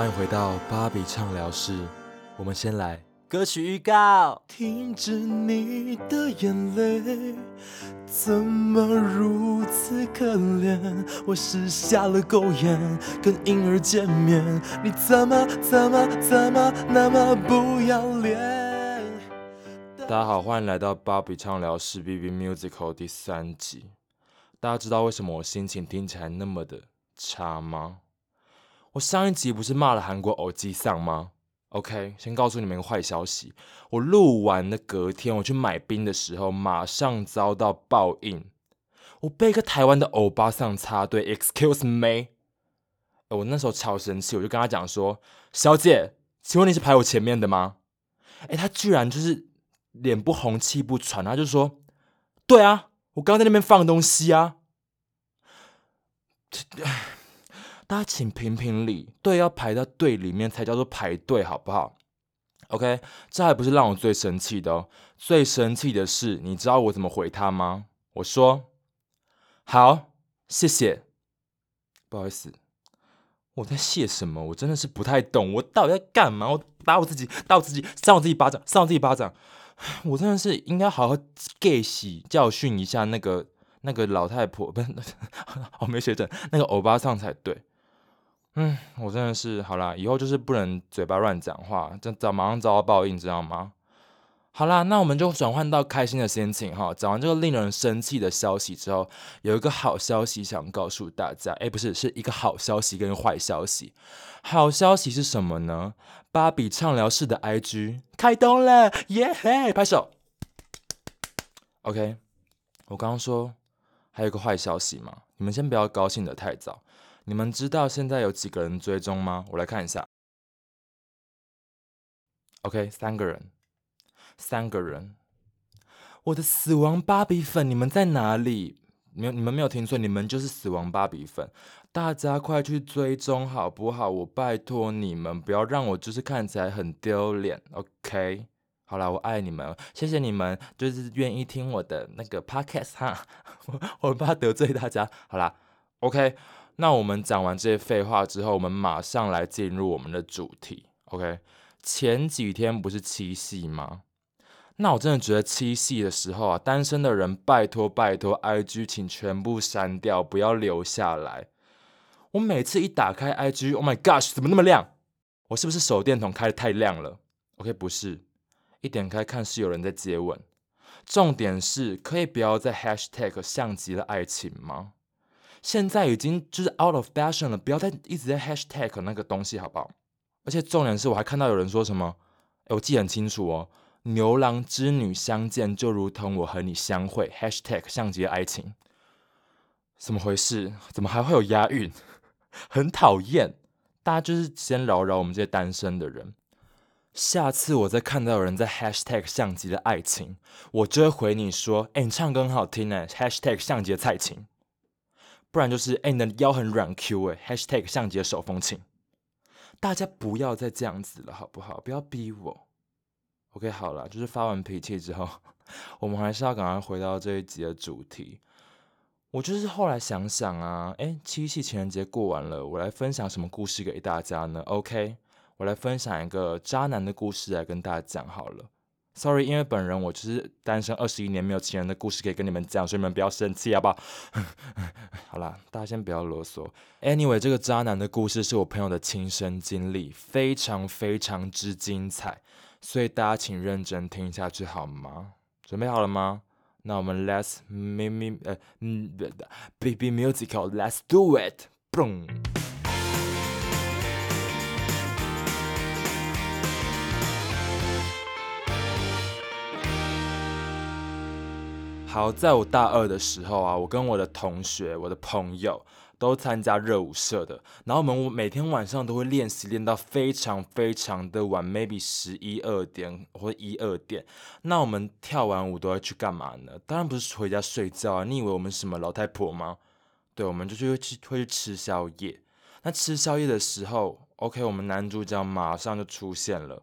欢迎回到芭比畅聊室。我们先来歌曲预告。停止你的眼泪，怎么如此可怜？我是瞎了狗眼，跟婴儿见面，你怎么怎么怎么那么不要脸？大家好，欢迎来到芭比畅聊室 B B Musical 第三集。大家知道为什么我心情听起来那么的差吗？我上一集不是骂了韩国偶机丧吗？OK，先告诉你们一个坏消息，我录完的隔天我去买冰的时候，马上遭到报应，我被一个台湾的欧巴桑插队，Excuse me，我那时候超生气，我就跟他讲说，小姐，请问你是排我前面的吗？哎，他居然就是脸不红气不喘，他就说，对啊，我刚在那边放东西啊。大家请评评理，队要排到队里面才叫做排队，好不好？OK，这还不是让我最生气的哦，最生气的是，你知道我怎么回他吗？我说好，谢谢。不好意思，我在谢什么？我真的是不太懂，我到底在干嘛？我打我自己，打我自己，扇我自己巴掌，扇我自己巴掌。我真的是应该好好给洗教训一下那个那个老太婆，不是，我没学整，那个欧巴桑才对。嗯，我真的是好啦，以后就是不能嘴巴乱讲话，这早马上遭到报应，知道吗？好啦，那我们就转换到开心的心情哈。讲完这个令人生气的消息之后，有一个好消息想告诉大家，哎，不是，是一个好消息跟坏消息。好消息是什么呢？芭比畅聊室的 IG 开通了，耶嘿，拍手。OK，我刚刚说还有个坏消息嘛，你们先不要高兴的太早。你们知道现在有几个人追踪吗？我来看一下。OK，三个人，三个人。我的死亡芭比粉，你们在哪里？没有，你们没有听错，你们就是死亡芭比粉。大家快去追踪好不好？我拜托你们，不要让我就是看起来很丢脸。OK，好了，我爱你们，谢谢你们，就是愿意听我的那个 Podcast 哈。我我怕得罪大家。好啦 o k 那我们讲完这些废话之后，我们马上来进入我们的主题。OK，前几天不是七夕吗？那我真的觉得七夕的时候啊，单身的人拜托拜托，IG 请全部删掉，不要留下来。我每次一打开 IG，Oh my gosh，怎么那么亮？我是不是手电筒开的太亮了？OK，不是，一点开看是有人在接吻。重点是可以不要在 Hashtag 像极了爱情吗？现在已经就是 out of fashion 了，不要再一直在 hashtag 那个东西，好不好？而且重点是我还看到有人说什么，我记得很清楚哦，牛郎织女相见就如同我和你相会，hashtag 像极爱情，怎么回事？怎么还会有押韵？很讨厌，大家就是先饶饶我们这些单身的人。下次我再看到有人在 hashtag 像极了爱情，我就会回你说，哎，你唱歌很好听哎，hashtag 像极了蔡琴。不然就是哎，你的腰很软 Q 哎，#hashtag 相机的手风琴，大家不要再这样子了，好不好？不要逼我。OK，好了，就是发完脾气之后，我们还是要赶快回到这一集的主题。我就是后来想想啊，哎，七夕情人节过完了，我来分享什么故事给大家呢？OK，我来分享一个渣男的故事来跟大家讲好了。Sorry，因为本人我就是单身二十一年没有情人的故事可以跟你们讲，所以你们不要生气，好不好？好啦，大家先不要啰嗦。Anyway，这个渣男的故事是我朋友的亲身经历，非常非常之精彩，所以大家请认真听下去好吗？准备好了吗？那我们 Let's me me 呃嗯 Baby Musical，Let's do it，boom。好，在我大二的时候啊，我跟我的同学、我的朋友都参加热舞社的，然后我们每天晚上都会练习，练到非常非常的晚，maybe 十一二点或一二点。那我们跳完舞都要去干嘛呢？当然不是回家睡觉啊！你以为我们什么老太婆吗？对，我们就去去会去吃宵夜。那吃宵夜的时候，OK，我们男主角马上就出现了，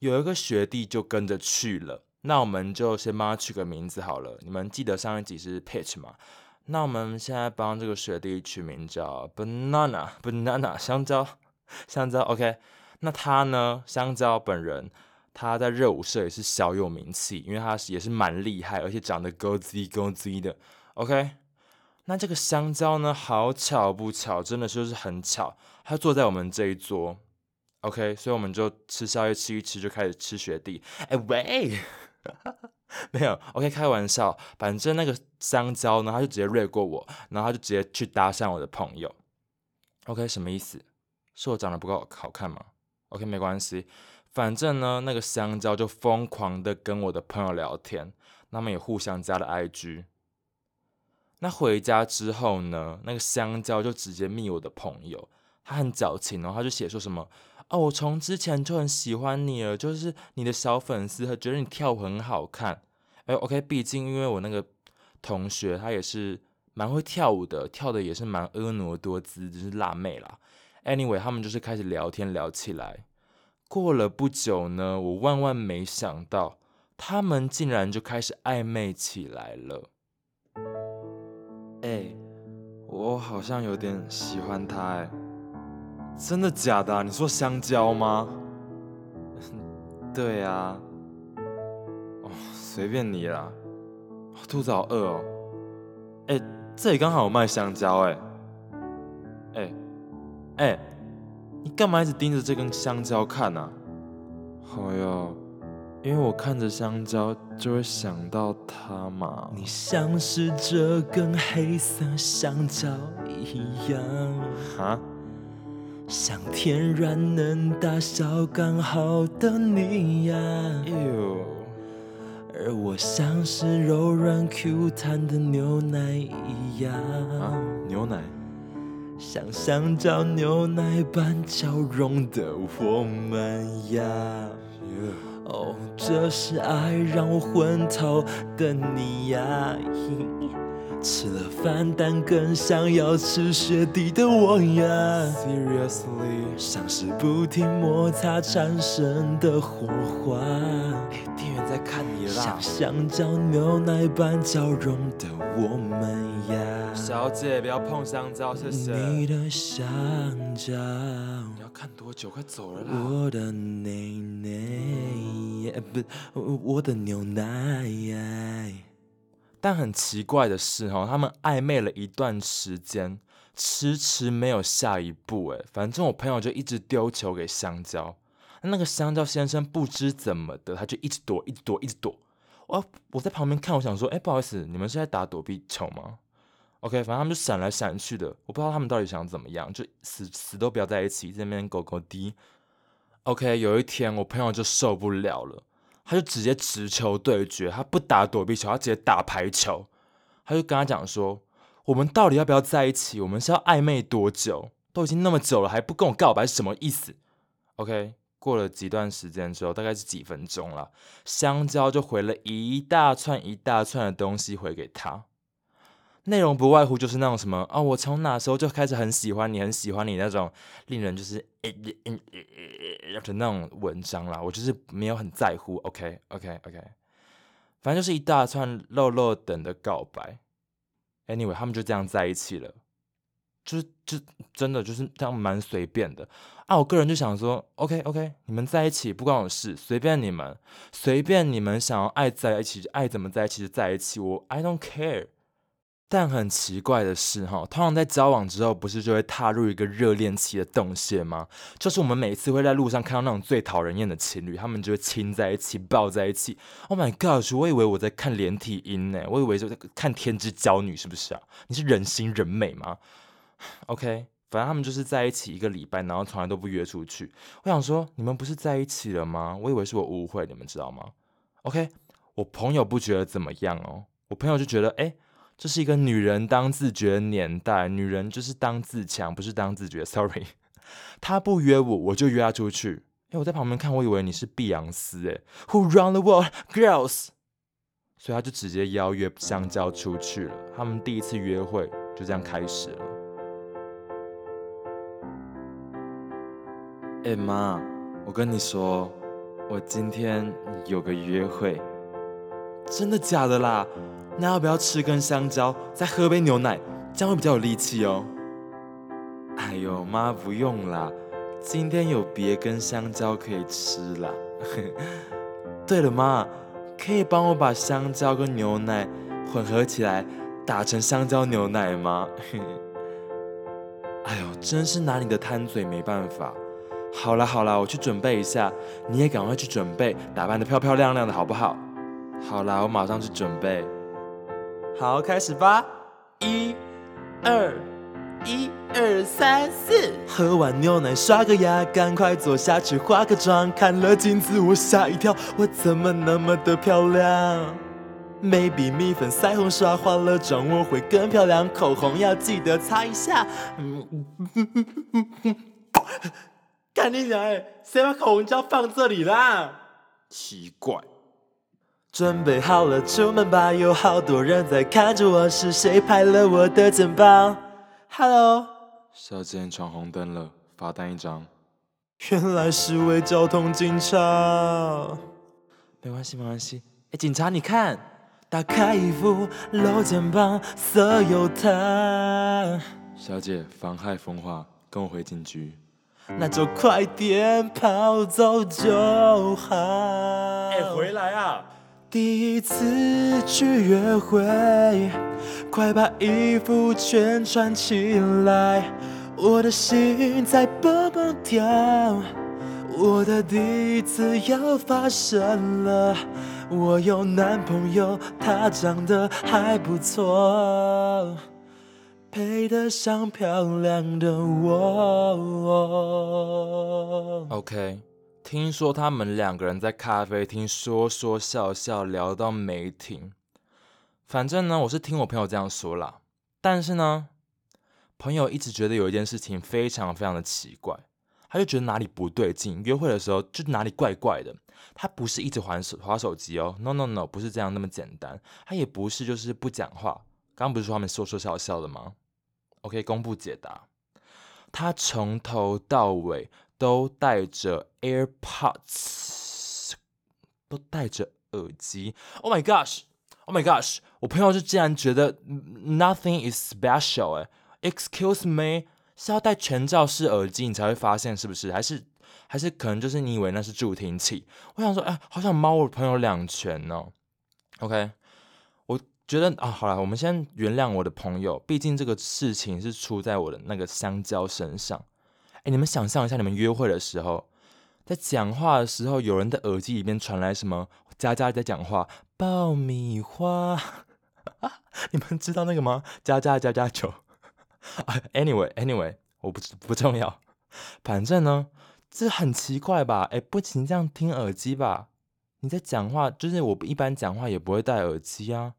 有一个学弟就跟着去了。那我们就先帮他取个名字好了。你们记得上一集是 Pitch 吗？那我们现在帮这个学弟取名叫 Banana，Banana 香蕉。香蕉 OK，那他呢？香蕉本人他在热舞社也是小有名气，因为他也是蛮厉害，而且长得高姿高姿的。OK，那这个香蕉呢？好巧不巧，真的就是很巧，他坐在我们这一桌。OK，所以我们就吃宵夜吃一吃，就开始吃学弟。哎喂，没有 OK，开玩笑。反正那个香蕉呢，他就直接掠过我，然后他就直接去搭讪我的朋友。OK，什么意思？是我长得不够好看吗？OK，没关系。反正呢，那个香蕉就疯狂的跟我的朋友聊天，他们也互相加了 IG。那回家之后呢，那个香蕉就直接密我的朋友，他很矫情哦，他就写说什么。哦，我从之前就很喜欢你了，就是你的小粉丝，觉得你跳舞很好看。哎，OK，毕竟因为我那个同学他也是蛮会跳舞的，跳的也是蛮婀娜多姿，就是辣妹啦。Anyway，他们就是开始聊天聊起来。过了不久呢，我万万没想到，他们竟然就开始暧昧起来了。哎，我好像有点喜欢他，哎。真的假的？你说香蕉吗？对呀。哦，随便你啦。肚子好饿哦。哎，这里刚好有卖香蕉哎。哎，哎，你干嘛一直盯着这根香蕉看呢？好呀，因为我看着香蕉就会想到它嘛。你像是这根黑色香蕉一样。哈？像天然能大小刚好的你呀，而我像是柔软 Q 弹的牛奶一样。牛奶？像香蕉牛奶般交融的我们呀。哦，这是爱让我昏头的你呀。吃了饭，但更想要吃雪地的我呀。Seriously，像是不停摩擦产生的火花。哎，店员在看你啦。像香蕉牛奶般交融的我们呀。小姐，不要碰香蕉，谢谢。你的香蕉。你要看多久？快走了啦。我的奶奶，不，我的牛奶。但很奇怪的是，哈，他们暧昧了一段时间，迟迟没有下一步。哎，反正我朋友就一直丢球给香蕉，那个香蕉先生不知怎么的，他就一直躲，一直躲，一直躲。我我在旁边看，我想说，哎，不好意思，你们是在打躲避球吗？OK，反正他们就闪来闪去的，我不知道他们到底想怎么样，就死死都不要在一起，这边狗狗滴。OK，有一天我朋友就受不了了。他就直接直球对决，他不打躲避球，他直接打排球。他就跟他讲说：“我们到底要不要在一起？我们是要暧昧多久？都已经那么久了，还不跟我告白，是什么意思？”OK，过了几段时间之后，大概是几分钟了，香蕉就回了一大串一大串的东西回给他。内容不外乎就是那种什么啊，我从哪时候就开始很喜欢你，很喜欢你那种令人就是呃呃呃的那种文章啦。我就是没有很在乎，OK OK OK，反正就是一大串漏漏等的告白。Anyway，他们就这样在一起了，就是就真的就是这样蛮随便的啊。我个人就想说，OK OK，你们在一起不关我事，随便你们，随便你们想要爱在一起，爱怎么在一起就在一起，我 I don't care。但很奇怪的是，哈，通常在交往之后，不是就会踏入一个热恋期的洞穴吗？就是我们每次会在路上看到那种最讨人厌的情侣，他们就会亲在一起，抱在一起。Oh my god！我以为我在看连体婴呢，我以为就在看天之娇女，是不是啊？你是人心人美吗？OK，反正他们就是在一起一个礼拜，然后从来都不约出去。我想说，你们不是在一起了吗？我以为是我误会，你们知道吗？OK，我朋友不觉得怎么样哦，我朋友就觉得，哎。这是一个女人当自觉的年代，女人就是当自强，不是当自觉。Sorry，他不约我，我就约他出去。哎，我在旁边看，我以为你是碧昂斯，哎，Who run the world, girls？所以他就直接邀约香蕉出去了。他们第一次约会就这样开始了。哎妈，我跟你说，我今天有个约会，真的假的啦？那要不要吃根香蕉，再喝杯牛奶，这样会比较有力气哦。哎呦妈，不用啦，今天有别根香蕉可以吃啦。对了，妈，可以帮我把香蕉跟牛奶混合起来，打成香蕉牛奶吗？哎呦，真是拿你的贪嘴没办法。好了好了，我去准备一下，你也赶快去准备，打扮的漂漂亮亮的，好不好？好啦，我马上去准备。好，开始吧。一、二、一二三四。喝完牛奶刷个牙，赶快坐下去化个妆。看了镜子我吓一跳，我怎么那么的漂亮？Maybe 蜜粉腮红刷化了妆我会更漂亮，口红要记得擦一下。干你娘哎！谁把口红胶放这里啦？奇怪。准备好了，出门吧！有好多人在看着我，是谁拍了我的肩膀？Hello，小姐闯红灯了，罚单一张。原来是位交通警察。没关系，没关系。哎，警察，你看，打开衣服，露肩膀，色诱他。小姐，妨害风化，跟我回警局。那就快点跑走就好。哎，回来啊！第一次去约会，快把衣服全穿起来，我的心在蹦蹦跳，我的第一次要发生了，我有男朋友，他长得还不错，配得上漂亮的我。OK。听说他们两个人在咖啡厅说说笑笑，聊到没停。反正呢，我是听我朋友这样说啦。但是呢，朋友一直觉得有一件事情非常非常的奇怪，他就觉得哪里不对劲。约会的时候就哪里怪怪的。他不是一直玩手滑手机哦，no no no，不是这样那么简单。他也不是就是不讲话。刚刚不是说他们说说笑笑的吗？OK，公布解答。他从头到尾。都戴着 AirPods，都戴着耳机。Oh my gosh！Oh my gosh！我朋友就竟然觉得 nothing is special 哎，Excuse me，是要戴全罩式耳机你才会发现是不是？还是还是可能就是你以为那是助听器？我想说，哎，好想猫我朋友两拳哦。OK，我觉得啊，好了，我们先原谅我的朋友，毕竟这个事情是出在我的那个香蕉身上。哎，你们想象一下，你们约会的时候，在讲话的时候，有人的耳机里面传来什么？佳佳在讲话，爆米花，你们知道那个吗？佳佳加加酒。Anyway，Anyway，我不不重要，反正呢，这很奇怪吧？哎，不行，这样听耳机吧？你在讲话，就是我一般讲话也不会戴耳机啊。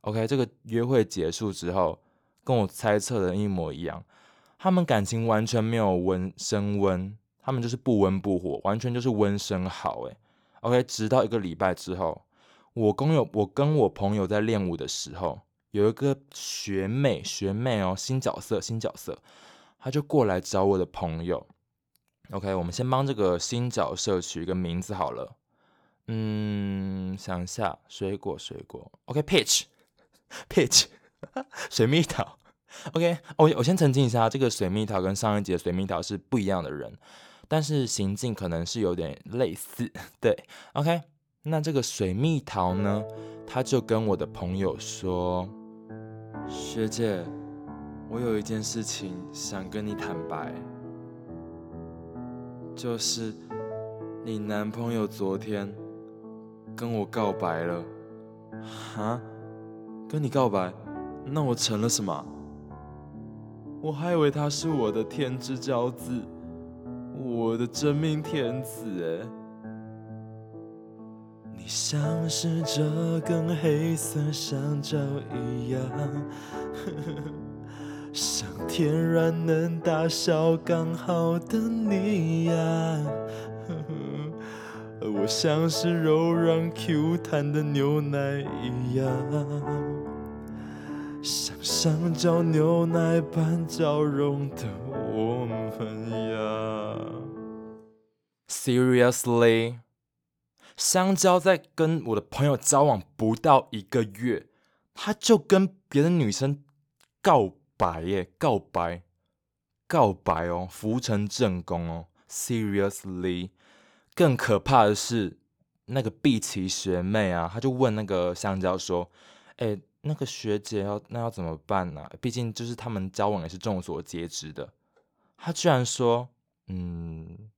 OK，这个约会结束之后，跟我猜测的一模一样。他们感情完全没有温升温，他们就是不温不火，完全就是温升好诶 OK，直到一个礼拜之后，我工友我跟我朋友在练舞的时候，有一个学妹学妹哦，新角色新角色，她就过来找我的朋友。OK，我们先帮这个新角色取一个名字好了。嗯，想一下，水果水果。OK，Peach，Peach，水蜜桃。OK，我我先澄清一下，这个水蜜桃跟上一集的水蜜桃是不一样的人，但是行径可能是有点类似。对，OK，那这个水蜜桃呢，他就跟我的朋友说：“学姐，我有一件事情想跟你坦白，就是你男朋友昨天跟我告白了。”哈？跟你告白？那我成了什么？我还以为他是我的天之骄子，我的真命天子哎！你像是这根黑色香蕉一样，像天然能大小刚好的你呀，我像是柔软 Q 弹的牛奶一样。像香蕉牛奶般交融的我们呀，Seriously，香蕉在跟我的朋友交往不到一个月，他就跟别的女生告白耶，告白，告白哦，浮成正宫哦。Seriously，更可怕的是，那个碧琪学妹啊，她就问那个香蕉说：“哎，那个学姐要那要怎么办呢？毕竟就是他们交往也是众所皆知的。”她居然说：“嗯，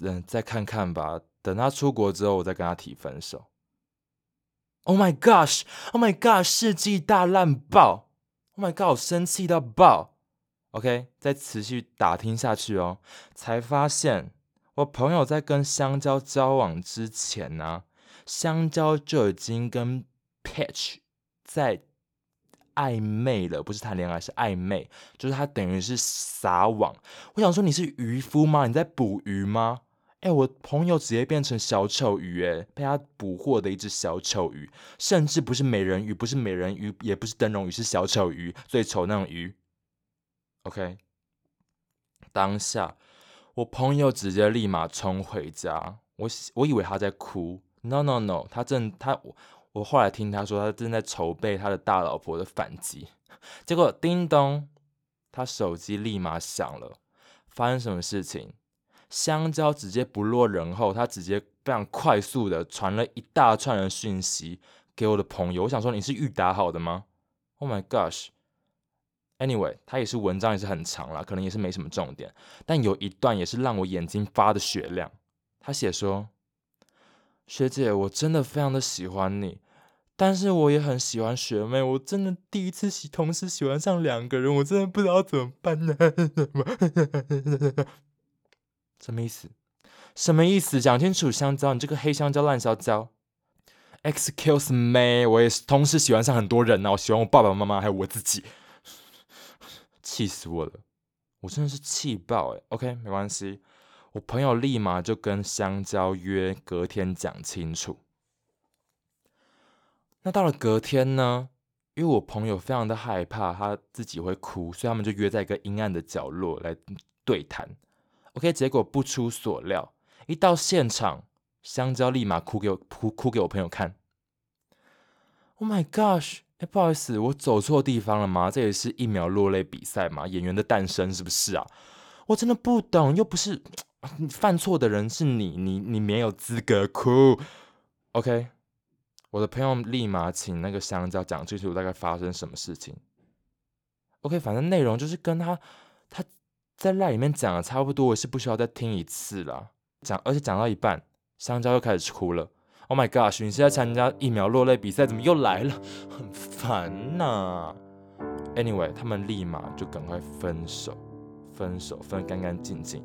嗯，再看看吧，等他出国之后，我再跟他提分手。” Oh my gosh! Oh my god! 世纪大烂爆！Oh my god! 我生气到爆！OK，再持续打听下去哦，才发现我朋友在跟香蕉交往之前呢，香蕉就已经跟 Patch 在暧昧了，不是谈恋爱，是暧昧，就是他等于是撒网。我想说，你是渔夫吗？你在捕鱼吗？哎，我朋友直接变成小丑鱼，哎，被他捕获的一只小丑鱼，甚至不是美人鱼，不是美人鱼，也不是灯笼鱼，是小丑鱼，最丑那种鱼。OK，当下我朋友直接立马冲回家，我我以为他在哭，No No No，他正他我我后来听他说他正在筹备他的大老婆的反击，结果叮咚，他手机立马响了，发生什么事情？香蕉直接不落人后，他直接非常快速的传了一大串的讯息给我的朋友。我想说，你是预打好的吗？Oh my gosh！Anyway，他也是文章也是很长啦，可能也是没什么重点，但有一段也是让我眼睛发的雪亮。他写说：“学姐，我真的非常的喜欢你，但是我也很喜欢学妹。我真的第一次喜同时喜欢上两个人，我真的不知道怎么办呢。”什么意思？什么意思？讲清楚，香蕉，你这个黑香蕉烂香蕉。Excuse me，我也是同时喜欢上很多人呢。我喜欢我爸爸妈妈，还有我自己，气死我了！我真的是气爆哎。OK，没关系，我朋友立马就跟香蕉约隔天讲清楚。那到了隔天呢？因为我朋友非常的害怕他自己会哭，所以他们就约在一个阴暗的角落来对谈。OK，结果不出所料，一到现场，香蕉立马哭给我哭哭给我朋友看。Oh my gosh！哎，不好意思，我走错地方了吗？这也是一秒落泪比赛嘛，演员的诞生是不是啊？我真的不懂，又不是犯错的人是你，你你没有资格哭。OK，我的朋友立马请那个香蕉讲清楚大概发生什么事情。OK，反正内容就是跟他他。在赖里面讲的差不多，我是不需要再听一次了。讲，而且讲到一半，香蕉又开始哭了。Oh my god！你是在参加疫苗落泪比赛，怎么又来了？很烦呐。Anyway，他们立马就赶快分手，分手分干干净净。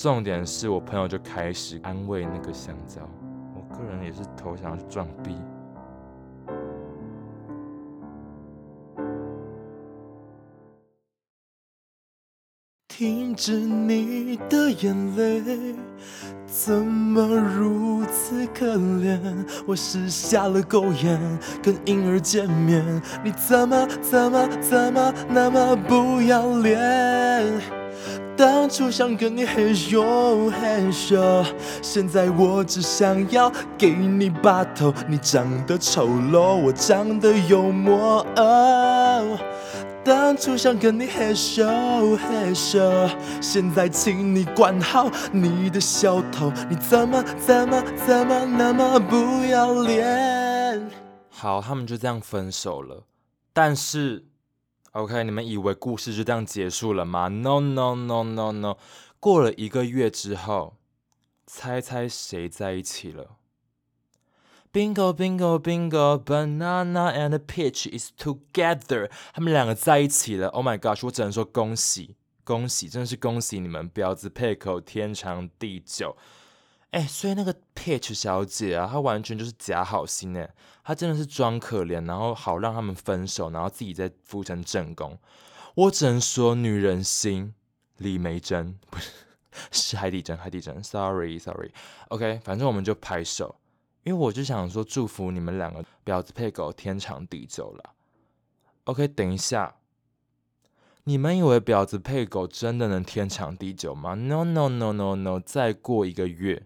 重点是我朋友就开始安慰那个香蕉，我个人也是投降去撞壁。停止你的眼泪，怎么如此可怜？我是瞎了狗眼，跟婴儿见面，你怎么怎么怎么那么不要脸？当初想跟你嘿咻嘿咻，现在我只想要给你把头。你长得丑陋，我长得幽默。当初想跟你嘿咻嘿咻，现在请你管好你的小偷，你怎么怎么怎么那么不要脸？好，他们就这样分手了。但是，OK，你们以为故事就这样结束了吗？No No No No No，过了一个月之后，猜猜谁在一起了？Bingo, bingo, bingo! Banana and peach is together. 他们两个在一起了。Oh my gosh！我只能说恭喜，恭喜，真的是恭喜你们，婊子配口，天长地久。哎，所以那个 peach 小姐啊，她完全就是假好心哎，她真的是装可怜，然后好让他们分手，然后自己再复成正宫。我只能说女人心，李梅珍不是，是海底针，海底针。Sorry，Sorry。OK，反正我们就拍手。因为我就想说，祝福你们两个婊子配狗天长地久了。OK，等一下，你们以为婊子配狗真的能天长地久吗？No No No No No！再过一个月，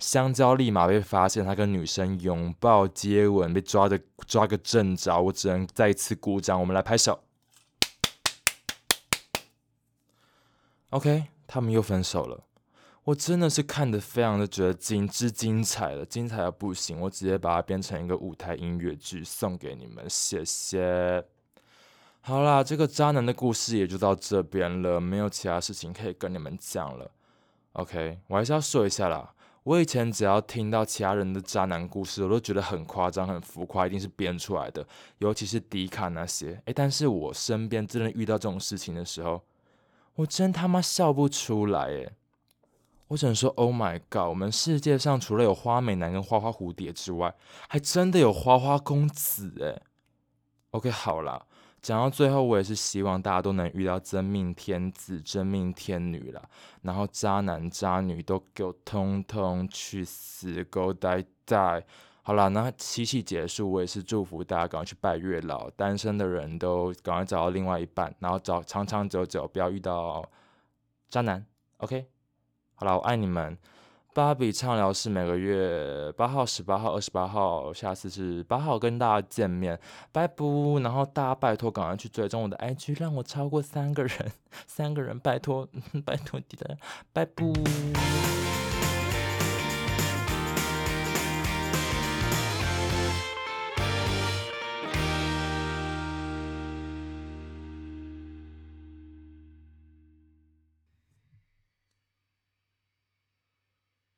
香蕉立马被发现，他跟女生拥抱接吻，被抓的抓个正着。我只能再一次鼓掌，我们来拍手。OK，他们又分手了。我真的是看的非常的觉得精之精彩了，精彩的不行，我直接把它变成一个舞台音乐剧送给你们，谢谢。好啦，这个渣男的故事也就到这边了，没有其他事情可以跟你们讲了。OK，我还是要说一下啦，我以前只要听到其他人的渣男故事，我都觉得很夸张、很浮夸，一定是编出来的，尤其是迪卡那些。诶，但是我身边真的遇到这种事情的时候，我真他妈笑不出来，诶。我只能说，Oh my god！我们世界上除了有花美男跟花花蝴蝶之外，还真的有花花公子诶 OK，好啦，讲到最后，我也是希望大家都能遇到真命天子、真命天女啦。然后渣男渣女都给我通通去死，go die die！好啦，那七夕结束，我也是祝福大家赶快去拜月老，单身的人都赶快找到另外一半，然后找长长久久，不要遇到渣男。OK。好了，我爱你们。芭比畅聊是每个月八号、十八号、二十八号，下次是八号跟大家见面，拜拜。然后大家拜托赶快去追踪我的 IG，让我超过三个人，三个人拜托拜托你的拜拜。